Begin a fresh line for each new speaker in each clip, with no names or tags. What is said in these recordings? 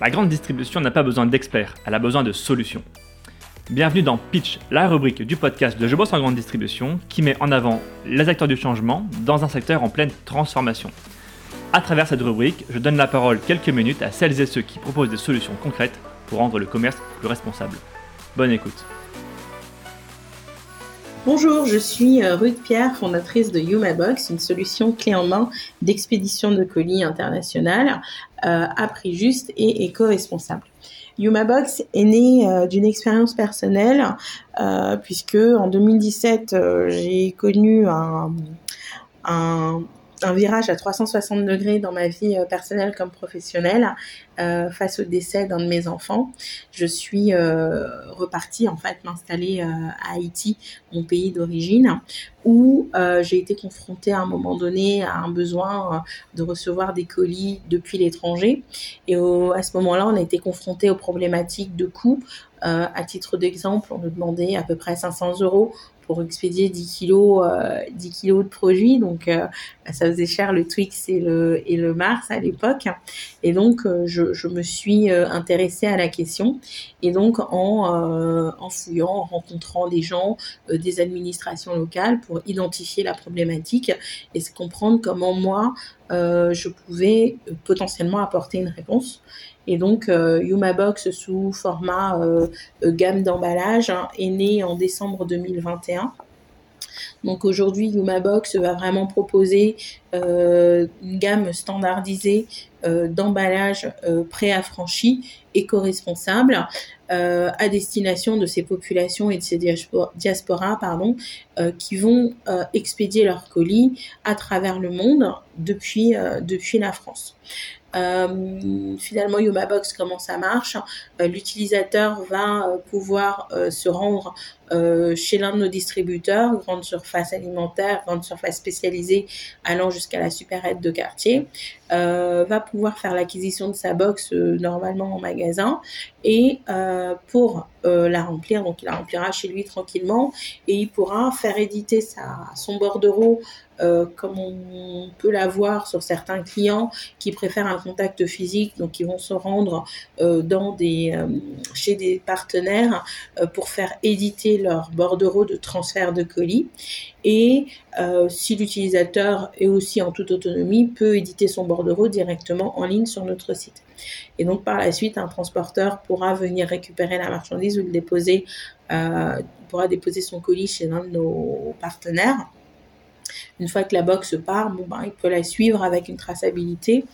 La grande distribution n'a pas besoin d'experts, elle a besoin de solutions. Bienvenue dans Pitch, la rubrique du podcast de Je bosse en grande distribution qui met en avant les acteurs du changement dans un secteur en pleine transformation. À travers cette rubrique, je donne la parole quelques minutes à celles et ceux qui proposent des solutions concrètes pour rendre le commerce plus responsable. Bonne écoute.
Bonjour, je suis euh, Ruth Pierre, fondatrice de YumaBox, une solution clé en main d'expédition de colis internationale euh, à prix juste et éco-responsable. YumaBox est né euh, d'une expérience personnelle puisque en 2017 j'ai connu un un virage à 360 degrés dans ma vie euh, personnelle comme professionnelle euh, face au décès d'un de mes enfants. Je suis euh, repartie en fait m'installer à Haïti, mon pays d'origine, où j'ai été confrontée à un moment donné à un besoin de recevoir des colis depuis l'étranger. Et à ce moment-là, on a été confronté aux problématiques de coûts. à titre d'exemple, on nous demandait à peu près 500 euros pour expédier 10 kilos, 10 euh, kilos de produits. Donc, euh, bah, ça faisait cher le Twix et le, Mars à l'époque. Et donc, euh, je, je, me suis intéressée à la question. Et donc, en, en fouillant, en rencontrant des gens, des administrations locales pour identifier la problématique et se comprendre comment moi, je pouvais potentiellement apporter une réponse. Et donc, euh, YumaBox sous format euh, euh, gamme d'emballage hein, est né en décembre 2021. Donc aujourd'hui, YumaBox va vraiment proposer une gamme standardisée d'emballage préaffranchi, éco-responsable, à destination de ces populations et de ces diasporas pardon, qui vont expédier leurs colis à travers le monde depuis, depuis la France. Euh, finalement, YumaBox, comment ça marche? Euh, L'utilisateur va euh, pouvoir se rendre chez l'un de nos distributeurs, grande surface alimentaire, grande surface spécialisée, allant jusqu'à la supérette de quartier, va pouvoir faire l'acquisition de sa box normalement en magasin et pour la remplir, donc il la remplira chez lui tranquillement et il pourra faire éditer son bordereau euh, comme on peut l'avoir sur certains clients qui préfèrent un contact physique, donc ils vont se rendre euh, dans des, euh, chez des partenaires pour faire éditer leur bordereau de transfert de colis. Et si l'utilisateur est aussi en toute autonomie, peut éditer son bordereau directement en ligne sur notre site. Et donc par la suite, un transporteur pourra venir récupérer la marchandise ou le déposer, pourra déposer son colis chez l'un de nos partenaires une fois que la box part, ben, il peut la suivre avec une traçabilité.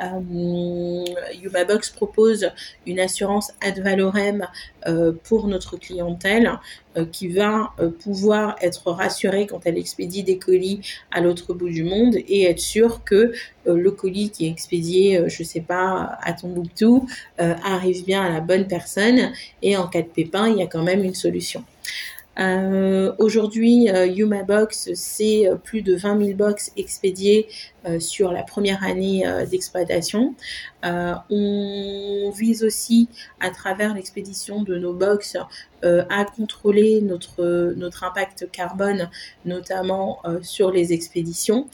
Euh, YumaBox propose une assurance ad valorem euh, pour notre clientèle euh, qui va euh, pouvoir être rassurée quand elle expédie des colis à l'autre bout du monde et être sûr que le colis qui est expédié, je sais pas, à Tombouctou, arrive bien à la bonne personne et en cas de pépin, il y a quand même une solution. Euh, Aujourd'hui, euh, YumaBox, c'est euh, plus de 20 000 box expédiées euh, sur la première année euh, d'exploitation. on vise aussi, à travers l'expédition de nos box, à contrôler notre, notre impact carbone, notamment sur les expéditions,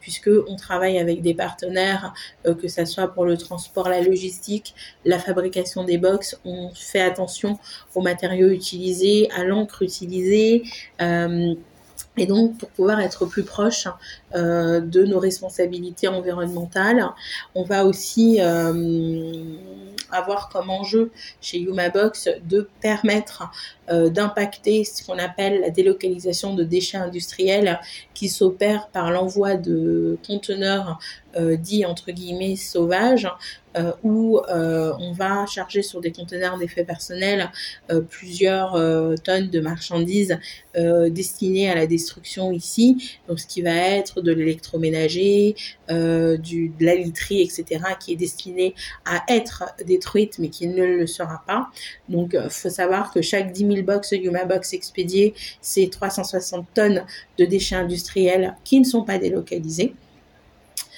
puisque on travaille avec des partenaires, que ce soit pour le transport, la logistique, la fabrication des box. On fait attention aux matériaux utilisés, à l'encre utilisée. Et donc, pour pouvoir être plus proche euh, de nos responsabilités environnementales, on va aussi euh, avoir comme enjeu chez YumaBox de permettre euh, d'impacter ce qu'on appelle la délocalisation de déchets industriels qui s'opère par l'envoi de conteneurs euh, dits entre guillemets sauvages euh, où euh, on va charger sur des conteneurs d'effet personnel euh, plusieurs tonnes de marchandises destinées à la destruction ici. Donc ce qui va être de l'électroménager, de la literie, etc., qui est destiné à être détruite mais qui ne le sera pas. Donc il faut savoir que chaque 10 000 box Yuma Box expédiées, c'est 360 tonnes de déchets industriels qui ne sont pas délocalisés.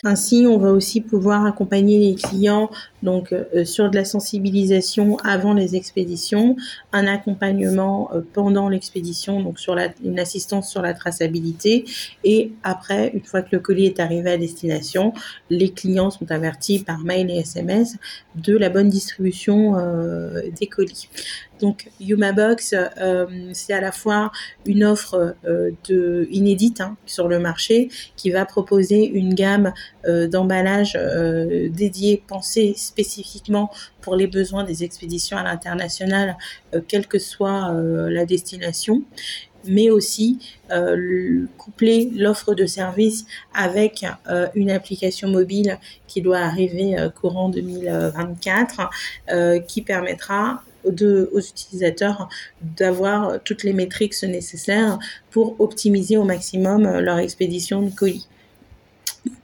Ainsi, on va aussi pouvoir accompagner les clients donc euh, sur de la sensibilisation avant les expéditions, un accompagnement euh, pendant l'expédition, donc sur une assistance sur la traçabilité, et après, une fois que le colis est arrivé à destination, les clients sont avertis par mail et SMS de la bonne distribution euh, des colis. Donc YumaBox, euh, c'est à la fois une offre euh, de inédite hein, sur le marché qui va proposer une gamme euh, d'emballages dédiés, pensés spécifiquement pour les besoins des expéditions à l'international, quelle que soit la destination mais aussi coupler l'offre de service avec une application mobile qui doit arriver courant 2024, qui permettra aux utilisateurs d'avoir toutes les métriques nécessaires pour optimiser au maximum leur expédition de colis.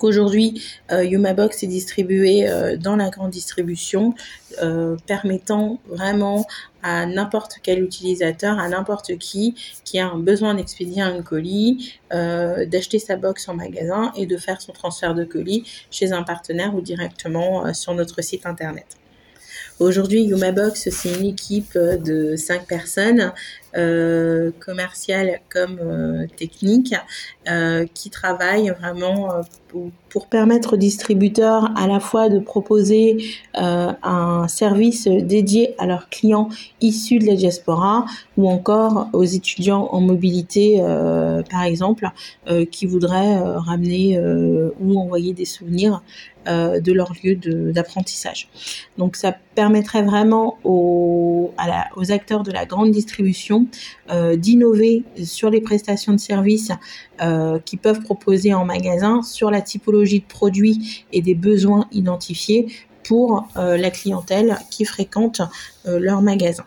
Aujourd'hui, euh, YumaBox est distribué euh, dans la grande distribution, euh, permettant vraiment à n'importe quel utilisateur, à n'importe qui qui a un besoin d'expédier un colis, d'acheter sa box en magasin et de faire son transfert de colis chez un partenaire ou directement sur notre site internet. Aujourd'hui, YumaBox, c'est une équipe de cinq personnes, euh, commerciales comme euh, techniques, euh, qui travaillent vraiment euh, pour, permettre aux distributeurs à la fois de proposer euh, un service dédié à leurs clients issus de la diaspora ou encore aux étudiants en mobilité, euh, par exemple, qui voudraient ramener ou envoyer des souvenirs euh, de leur lieu d'apprentissage. Donc ça permettrait vraiment aux, aux acteurs de la grande distribution euh, d'innover sur les prestations de services euh, qu'ils peuvent proposer en magasin, sur la typologie de produits et des besoins identifiés pour euh, la clientèle qui fréquente leur magasin.